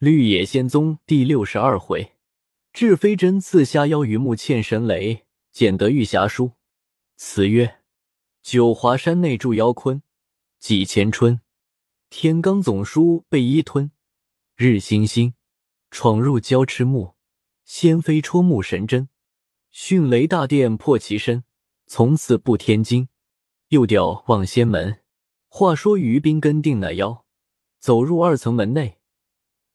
绿野仙踪第六十二回，智飞针刺虾妖，鱼目，欠神雷，捡得玉匣书。词曰：九华山内住妖坤，几千春。天罡总书被一吞，日星星闯入交翅木，仙飞戳木神针，迅雷大电破其身，从此步天惊。又调望仙门。话说于斌跟定那妖走入二层门内，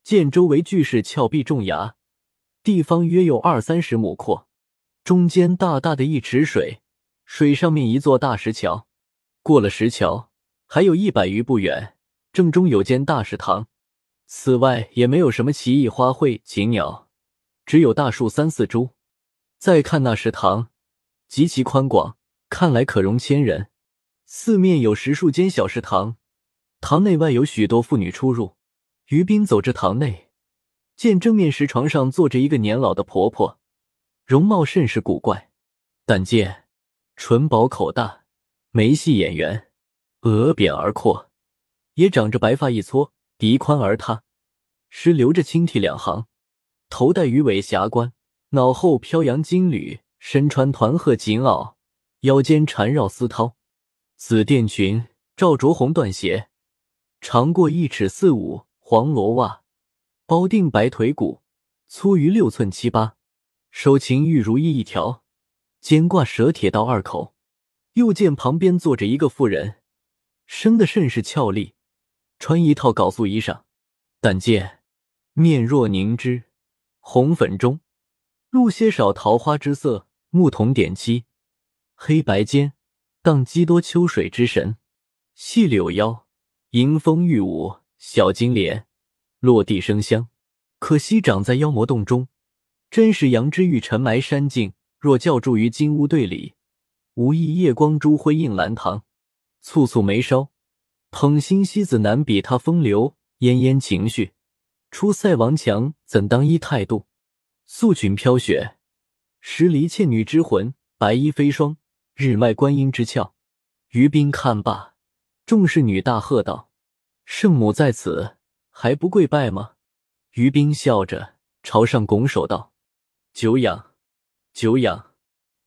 见周围巨石峭壁重崖，地方约有二三十亩阔，中间大大的一池水，水上面一座大石桥，过了石桥，还有一百余步远。正中有间大食堂，此外也没有什么奇异花卉、禽鸟，只有大树三四株。再看那食堂，极其宽广，看来可容千人。四面有十数间小食堂，堂内外有许多妇女出入。于斌走至堂内，见正面石床上坐着一个年老的婆婆，容貌甚是古怪，但见唇薄口大，眉细眼圆，额扁而阔。也长着白发一撮，鼻宽而塌，时流着青涕两行，头戴鱼尾霞冠，脑后飘扬金缕，身穿团鹤锦袄，腰间缠绕丝绦，紫垫裙，罩着红缎鞋，长过一尺四五，黄罗袜，包定白腿骨，粗于六寸七八，手擎玉如意一条，肩挂蛇铁刀二口。又见旁边坐着一个妇人，生得甚是俏丽。穿一套缟素衣裳，但见面若凝脂，红粉中露些少桃花之色，目瞳点漆，黑白间荡几多秋水之神。细柳腰，迎风玉舞，小金莲落地生香。可惜长在妖魔洞中，真是杨之玉沉埋山境。若教住于金屋对里，无异夜光珠辉映兰堂。蹙蹙眉梢。捧心西子难比他风流，奄奄情绪。出塞王强怎当依态度？素裙飘雪，十离倩女之魂。白衣飞霜，日迈观音之俏。于斌看罢，众侍女大喝道：“圣母在此，还不跪拜吗？”于斌笑着朝上拱手道：“久仰，久仰。”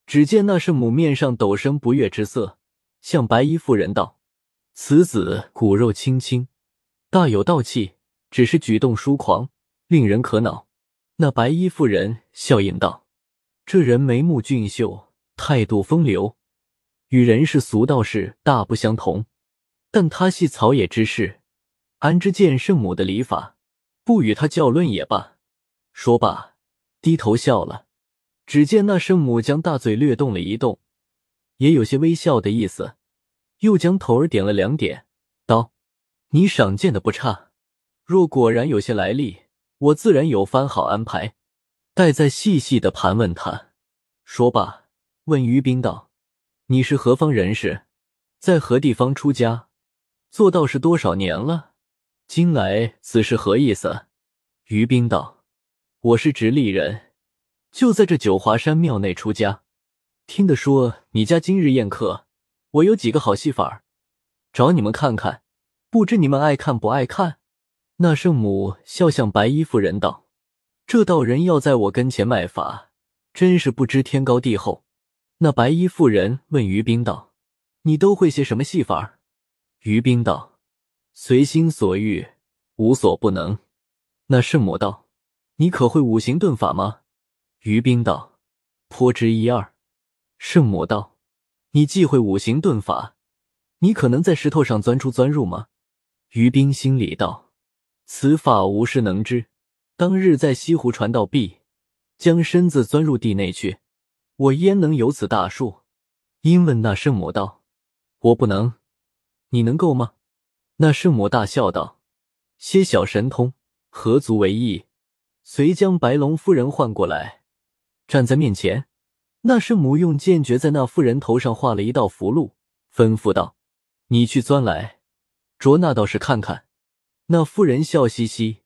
只见那圣母面上陡生不悦之色，向白衣妇人道。此子骨肉清清，大有道气，只是举动疏狂，令人可恼。那白衣妇人笑应道：“这人眉目俊秀，态度风流，与人世俗道士大不相同。但他系草野之士，安知见圣母的礼法？不与他较论也罢。”说罢，低头笑了。只见那圣母将大嘴略动了一动，也有些微笑的意思。又将头儿点了两点，道：“你赏鉴的不差，若果然有些来历，我自然有番好安排，待再细细的盘问他。”说罢，问于斌道：“你是何方人士，在何地方出家，做道士多少年了？今来此事何意思？”于斌道：“我是直隶人，就在这九华山庙内出家。听得说你家今日宴客。”我有几个好戏法儿，找你们看看，不知你们爱看不爱看？那圣母笑向白衣妇人道：“这道人要在我跟前卖法，真是不知天高地厚。”那白衣妇人问于冰道：“你都会些什么戏法？”于冰道：“随心所欲，无所不能。”那圣母道：“你可会五行遁法吗？”于冰道：“颇知一二。”圣母道。你既会五行遁法，你可能在石头上钻出钻入吗？于冰心里道：“此法无师能知。当日在西湖传道壁，将身子钻入地内去，我焉能有此大术？”因问那圣母道：“我不能，你能够吗？”那圣母大笑道：“些小神通，何足为意？”遂将白龙夫人唤过来，站在面前。那圣母用剑诀在那妇人头上画了一道符箓，吩咐道：“你去钻来，着那道士看看。”那妇人笑嘻嘻，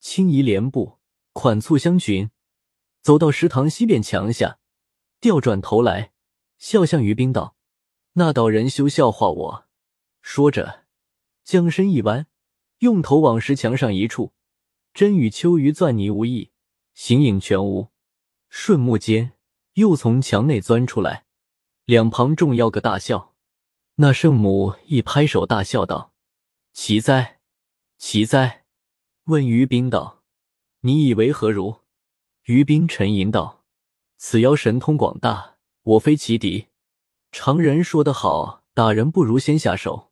轻移莲步，款簇香裙，走到食堂西边墙下，调转头来，笑向于冰道：“那道人休笑话我。”说着，将身一弯，用头往石墙上一触，真与秋鱼钻泥无异，形影全无。瞬目间，又从墙内钻出来，两旁众妖个大笑。那圣母一拍手，大笑道：“奇哉，奇哉！”问于冰道：“你以为何如？”于冰沉吟道：“此妖神通广大，我非其敌。常人说得好，打人不如先下手，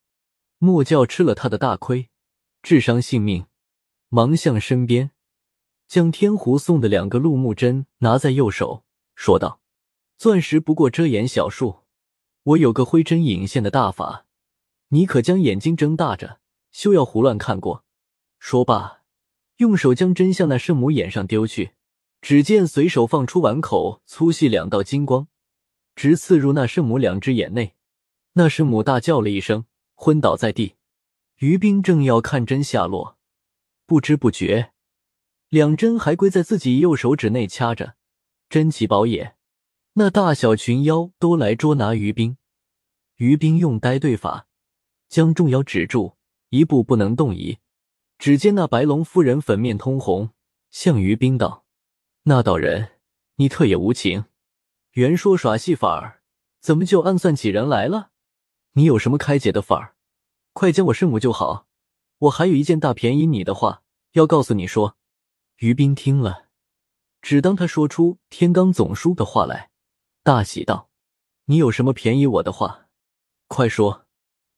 莫教吃了他的大亏，致伤性命。”忙向身边，将天狐送的两个鹿木针拿在右手，说道：“钻石不过遮掩小术，我有个灰针引线的大法，你可将眼睛睁大着，休要胡乱看过。”说罢，用手将针向那圣母眼上丢去。只见随手放出碗口粗细两道金光，直刺入那圣母两只眼内。那圣母大叫了一声，昏倒在地。于冰正要看针下落。不知不觉，两针还归在自己右手指内掐着，真奇宝也。那大小群妖都来捉拿于冰，于冰用呆对法将众妖止住，一步不能动移。只见那白龙夫人粉面通红，向于冰道：“那道人，你特也无情。原说耍戏法儿，怎么就暗算起人来了？你有什么开解的法儿？快将我圣母救好。”我还有一件大便宜你的话要告诉你说。于斌听了，只当他说出天罡总书的话来，大喜道：“你有什么便宜我的话，快说，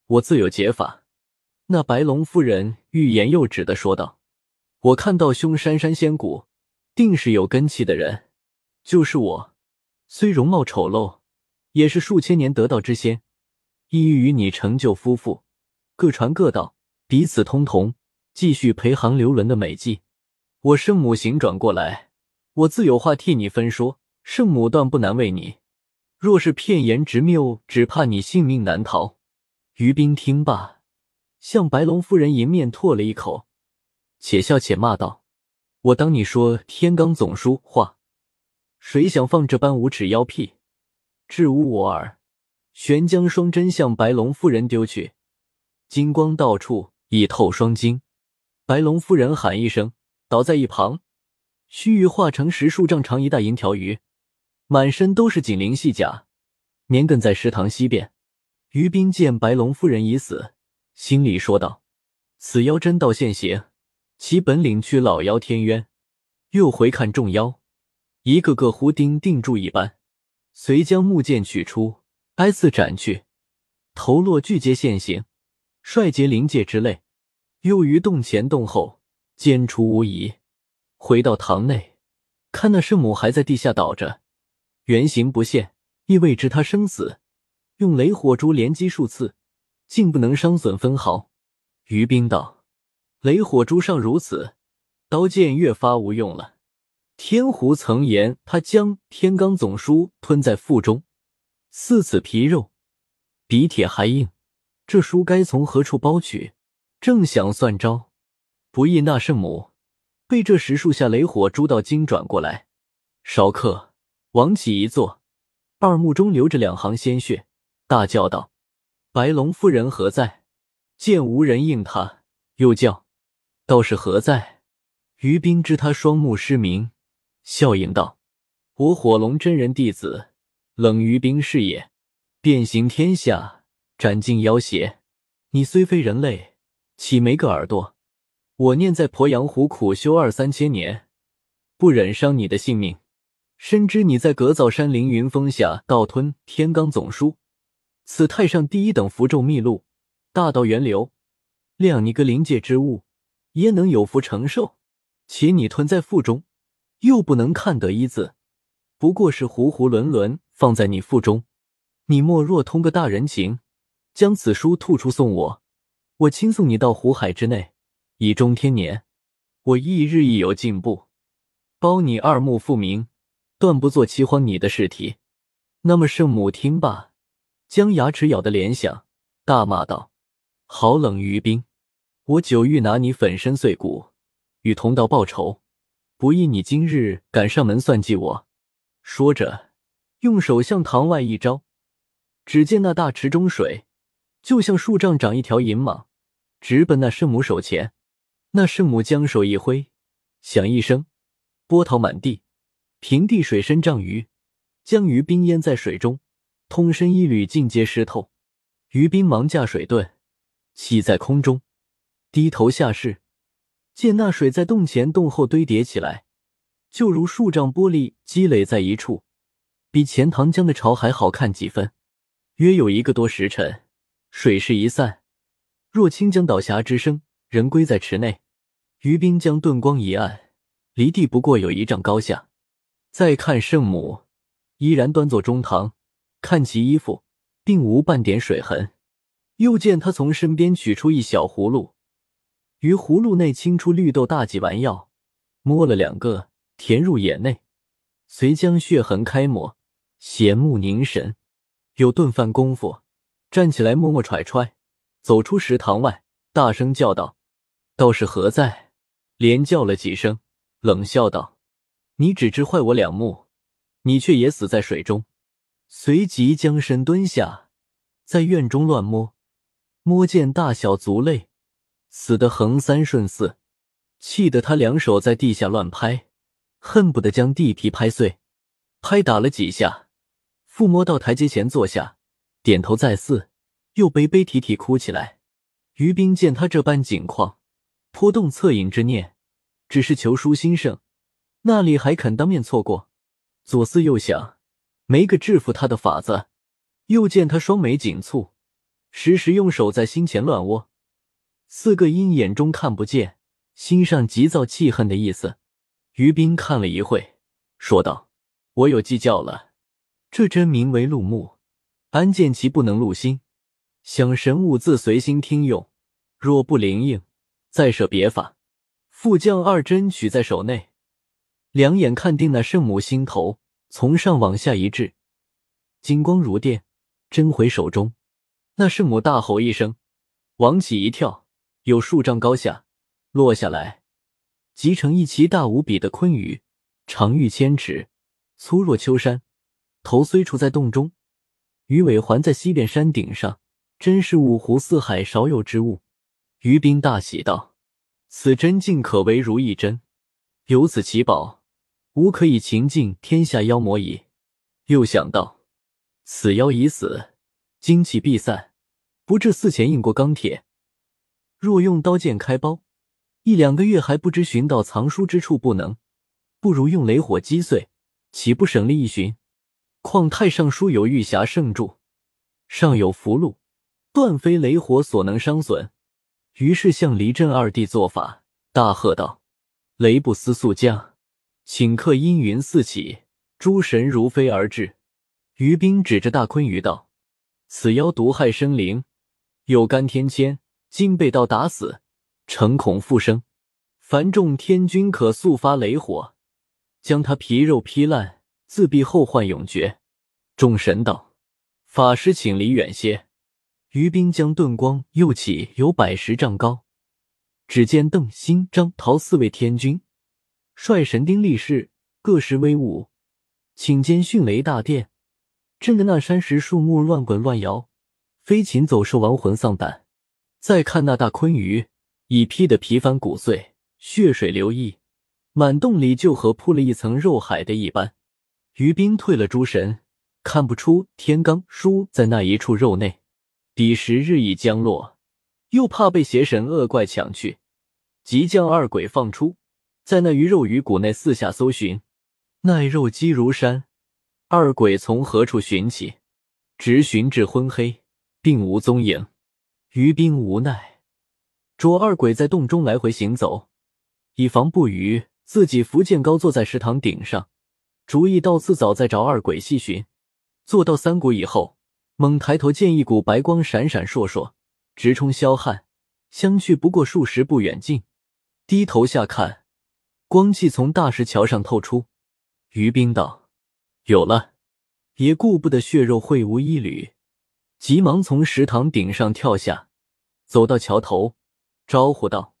我自有解法。”那白龙夫人欲言又止的说道：“我看到凶山山仙谷，定是有根气的人，就是我，虽容貌丑陋，也是数千年得道之仙，意欲与你成就夫妇，各传各道。”彼此通同，继续陪航流轮的美迹。我圣母行转过来，我自有话替你分说。圣母断不难为你，若是片言执谬，只怕你性命难逃。于冰听罢，向白龙夫人迎面唾了一口，且笑且骂道：“我当你说天罡总书话，谁想放这般无耻妖屁，置污我耳！”旋将双针向白龙夫人丢去，金光到处。已透双睛，白龙夫人喊一声，倒在一旁，须臾化成十数丈长一大银条鱼，满身都是锦鳞细甲，绵亘在池塘西边。于斌见白龙夫人已死，心里说道：“此妖真道现形，其本领去老妖天渊。”又回看众妖，一个个胡钉钉住一般，遂将木剑取出，挨次斩去，头落巨阶现形，帅杰灵界之类。又于洞前洞后，间出无疑。回到堂内，看那圣母还在地下倒着，原形不现，亦未知他生死。用雷火珠连击数次，竟不能伤损分毫。于冰道：“雷火珠尚如此，刀剑越发无用了。天狐曾言，他将天罡总书吞在腹中，似此皮肉，比铁还硬。这书该从何处剥取？”正想算招，不意那圣母被这石树下雷火珠到惊转过来，少刻，往起一坐，二目中流着两行鲜血，大叫道：“白龙夫人何在？”见无人应他，又叫：“道士何在？”于冰知他双目失明，笑应道：“我火龙真人弟子，冷于冰是也。变形天下，斩尽妖邪。你虽非人类。”岂没个耳朵？我念在鄱阳湖苦修二三千年，不忍伤你的性命。深知你在格藻山凌云峰下盗吞天罡总书，此太上第一等符咒秘录，大道源流，谅你个灵界之物，焉能有福承受？且你吞在腹中，又不能看得一字，不过是糊糊伦伦放在你腹中。你莫若通个大人情，将此书吐出送我。我亲送你到湖海之内，以终天年。我亦日益有进步，包你二目复明，断不做饥荒你的试题。那么圣母听罢，将牙齿咬得连响，大骂道：“好冷于冰！我久欲拿你粉身碎骨，与同道报仇，不意你今日敢上门算计我。”说着，用手向堂外一招，只见那大池中水。就像数丈长一条银蟒，直奔那圣母手前。那圣母将手一挥，响一声，波涛满地，平地水深丈余，将于冰淹在水中，通身一缕尽皆湿透。于冰忙驾水遁，起在空中，低头下视，见那水在洞前洞后堆叠起来，就如数丈玻璃积累在一处，比钱塘江的潮还好看几分。约有一个多时辰，水势一散，若清江倒峡之声，人归在池内。于冰将遁光一按，离地不过有一丈高下。再看圣母，依然端坐中堂，看其衣服。并无半点水痕。又见他从身边取出一小葫芦，于葫芦内倾出绿豆大几丸药，摸了两个，填入眼内，遂将血痕开抹，显目凝神。有顿饭功夫，站起来，默默揣揣，走出食堂外，大声叫道：“道士何在？”连叫了几声，冷笑道：“你只知坏我两目，你却也死在水中。”随即将身蹲下，在院中乱摸，摸见大小族类，死得横三顺四，气得他两手在地下乱拍，恨不得将地皮拍碎。拍打了几下，抚摸到台阶前坐下，点头再四，又悲悲啼啼哭起来。于冰见他这般景况，颇动恻隐之念，只是求书心盛，那里还肯当面错过？左思右想。没个制服他的法子，又见他双眉紧蹙，时时用手在心前乱握，四个阴眼中看不见，心上急躁气恨的意思。于斌看了一会，说道：“我有计较了，这真名为入目，安见其不能入心？想神物自随心听用，若不灵应，再设别法。”复将二针取在手内，两眼看定那圣母心头。从上往下一掷，金光如电，针回手中。那圣母大吼一声，往起一跳，有数丈高下，落下来，集成一奇大无比的鲲鱼，长逾千尺，粗若秋山。头虽处在洞中，鱼尾环在西边山顶上，真是五湖四海少有之物。于冰大喜道：“此针竟可为如意针，有此奇宝。”吾可以擒尽天下妖魔矣。又想到此妖已死，精气必散，不至四钱硬过钢铁。若用刀剑开包，一两个月还不知寻到藏书之处不能。不如用雷火击碎，岂不省力一寻？况太上书有玉匣圣著，上有符箓，断非雷火所能伤损。于是向黎震二弟做法，大喝道：“雷不思速降！”顷刻阴云四起，诸神如飞而至。于兵指着大鲲鱼道：“此妖毒害生灵，有干天签，今被道打死，诚恐复生。凡众天君可速发雷火，将他皮肉劈烂，自必后患永绝。”众神道：“法师请离远些。”于冰将遁光又起有百十丈高，只见邓、辛、张、陶四位天君。率神丁力士各施威武，请间迅雷大电，震得那山石树木乱滚乱摇，飞禽走兽亡魂丧胆。再看那大鲲鱼，已劈得皮翻骨碎，血水流溢，满洞里就和铺了一层肉海的一般。于冰退了诸神，看不出天罡书在那一处肉内。彼时日已将落，又怕被邪神恶怪抢去，即将二鬼放出。在那鱼肉鱼骨内四下搜寻，奈肉积如山。二鬼从何处寻起？直寻至昏黑，并无踪影。于冰无奈，捉二鬼在洞中来回行走，以防不虞，自己扶剑高坐在石堂顶上，主意到次早在找二鬼细寻。坐到三谷以后，猛抬头见一股白光闪闪烁烁，直冲霄汉，相去不过数十步远近。低头下看。光气从大石桥上透出，于冰道：“有了！”也顾不得血肉秽无一缕，急忙从石堂顶上跳下，走到桥头，招呼道：“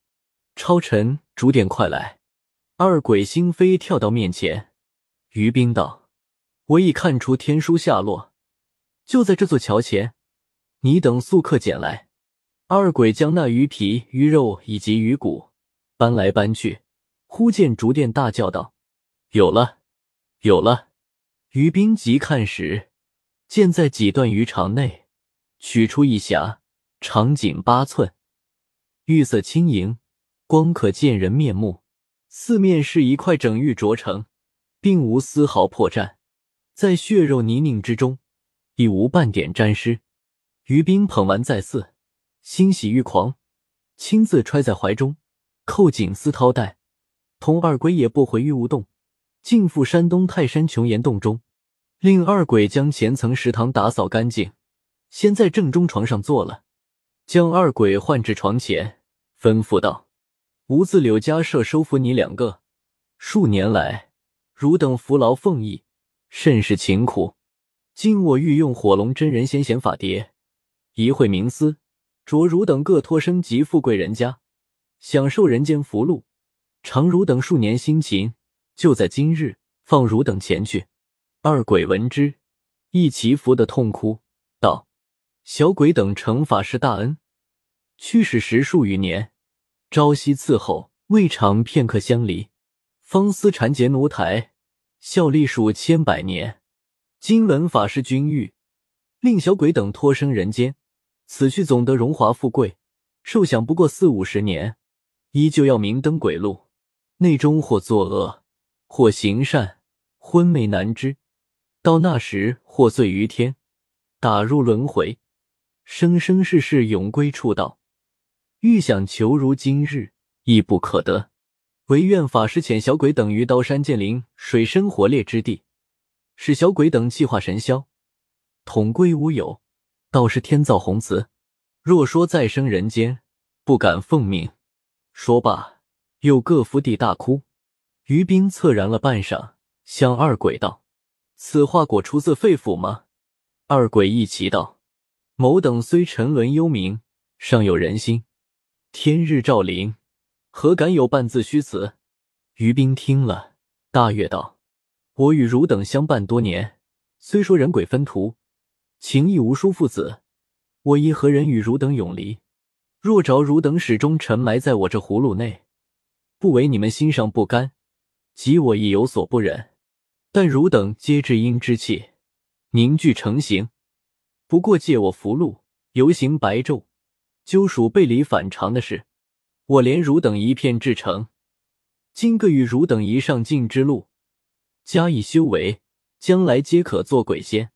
超尘，主点快来！”二鬼星飞跳到面前，于冰道：“我已看出天书下落，就在这座桥前，你等速刻捡来。”二鬼将那鱼皮、鱼肉以及鱼骨搬来搬去。忽见竹殿大叫道：“有了，有了！”于冰急看时，见在几段鱼肠内取出一匣，长仅八寸，玉色轻盈，光可见人面目。四面是一块整玉琢成，并无丝毫破绽，在血肉泥泞之中，亦无半点沾湿。于冰捧完再四，欣喜欲狂，亲自揣在怀中，扣紧丝绦带，同二鬼也不回玉无洞，进赴山东泰山琼岩洞中，令二鬼将前层食堂打扫干净，先在正中床上坐了，将二鬼唤至床前，吩咐道。吾自柳家社收服你两个，数年来，汝等服劳奉役，甚是勤苦。今我欲用火龙真人先贤法碟，一会冥思，着汝等各托生及富贵人家，享受人间福禄，偿汝等数年辛勤。就在今日，放汝等前去。二鬼闻之，一齐服的痛哭道：“小鬼等承法师大恩，去世十数余年。”朝夕伺候，未尝片刻相离。方思缠结奴台，效力数千百年。今闻法师君谕，令小鬼等托生人间，此去总得荣华富贵，寿享不过四五十年，依旧要明灯鬼路，内中或作恶，或行善，昏昧难知。到那时，或罪于天，打入轮回，生生世世永归处道。欲想求如今日，亦不可得。唯愿法师遣小鬼等于刀山剑林、水深火烈之地，使小鬼等气化神消，统归无有。倒是天造宏慈。若说再生人间，不敢奉命。说罢，又各伏地大哭。于冰恻然了半晌，向二鬼道：“此话果出自肺腑吗？”二鬼一齐道：“某等虽沉沦幽冥，尚有人心。”天日照临，何敢有半字虚词？于冰听了，大悦道：“我与汝等相伴多年，虽说人鬼分途，情义无殊父子，我亦何人与汝等永离？若着汝等始终沉埋在我这葫芦内，不为你们心上不甘，即我亦有所不忍。但汝等皆至阴之气，凝聚成形，不过借我符箓，游行白昼。”究属背离反常的事，我连汝等一片至诚，今各与汝等一上进之路，加以修为，将来皆可做鬼仙。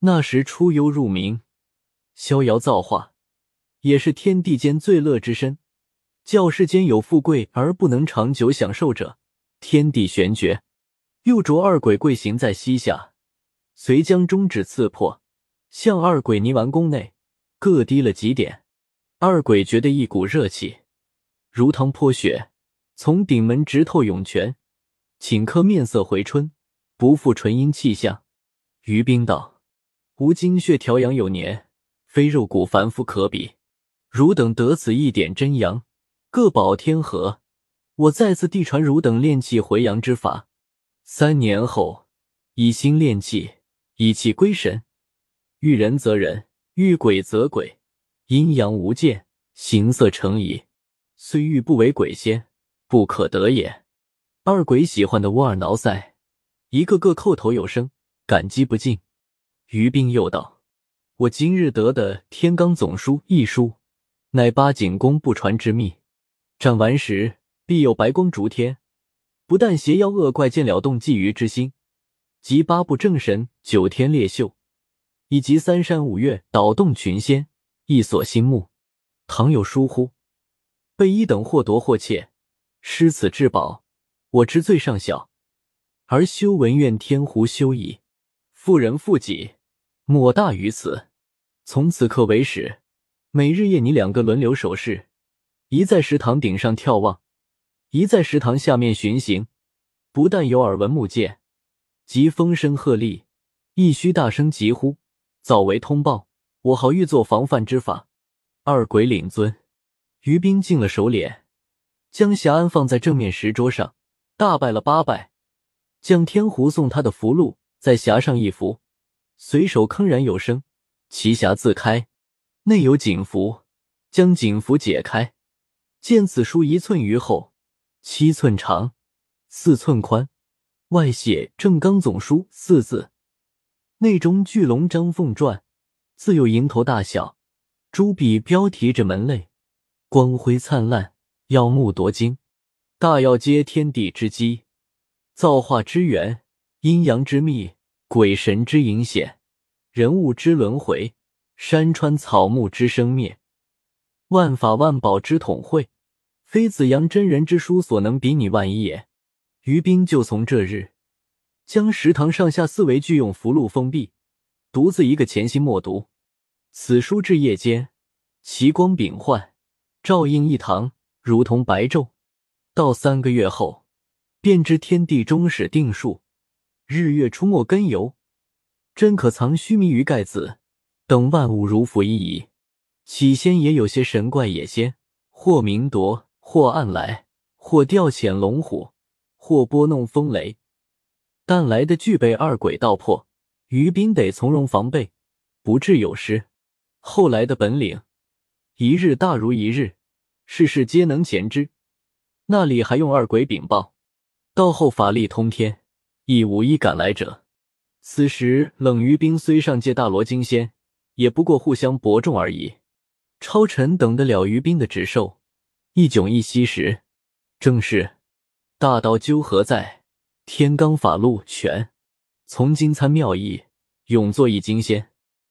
那时出幽入明，逍遥造化，也是天地间最乐之身。教世间有富贵而不能长久享受者，天地玄绝。又着二鬼跪行在膝下，遂将中指刺破，向二鬼泥丸宫内各滴了几点。二鬼觉得一股热气，如汤泼雪，从顶门直透涌泉，顷刻面色回春，不复纯阴气象。于冰道：“吾精血调养有年，非肉骨凡夫可比。汝等得此一点真阳，各保天和。我再次递传汝等炼气回阳之法。三年后，以心炼气，以气归神。遇人则人，遇鬼则鬼。”阴阳无间，形色成仪，虽欲不为鬼仙，不可得也。二鬼喜欢的窝耳挠腮，一个个叩头有声，感激不尽。于冰又道：“我今日得的天罡总书一书，乃八景宫不传之秘，斩完时必有白光烛天，不但邪妖恶怪见了动觊觎之心，及八部正神九天烈秀，以及三山五岳倒动群仙。”一所心目，倘有疏忽，被一等或夺或窃，失此至宝，我知罪尚小，而修文愿天胡修矣。妇人负己，莫大于此。从此刻为始，每日夜你两个轮流守视，一在食堂顶上眺望，一在食堂下面巡行。不但有耳闻目见，即风声鹤唳，亦须大声疾呼，早为通报。我好欲做防范之法。二鬼领尊，于斌进了手脸，将匣安放在正面石桌上，大拜了八拜，将天狐送他的符箓在匣上一拂，随手铿然有声，其匣自开，内有锦符，将锦符解开，见此书一寸余厚，七寸长，四寸宽，外写“正刚总书”四字，内中巨龙张凤传，自有蝇头大小，朱笔标题着门类，光辉灿烂，耀目夺睛。大要接天地之基，造化之源，阴阳之秘，鬼神之隐显，人物之轮回，山川草木之生灭，万法万宝之统会，非子阳真人之书所能比拟万一也。于斌就从这日，将食堂上下四围俱用符箓封闭，独自一个潜心默读。此书至夜间，奇光炳幻，照应一堂，如同白昼。到三个月后，便知天地终始定数，日月出没根由，真可藏须弥于盖子，等万物如浮一矣。起先也有些神怪野仙，或明夺，或暗来，或调遣龙虎。或拨弄风雷，但来的具备二鬼道魄，于斌得从容防备，不致有失。后来的本领，一日大如一日，事事皆能前之。那里还用二鬼禀报？到后法力通天，亦无一敢来者。此时冷于冰虽上界大罗金仙，也不过互相伯仲而已。超尘等得了于冰的指授，一迥一息时，正是。大道究何在？天罡法路全，从今参妙意，永作一金仙。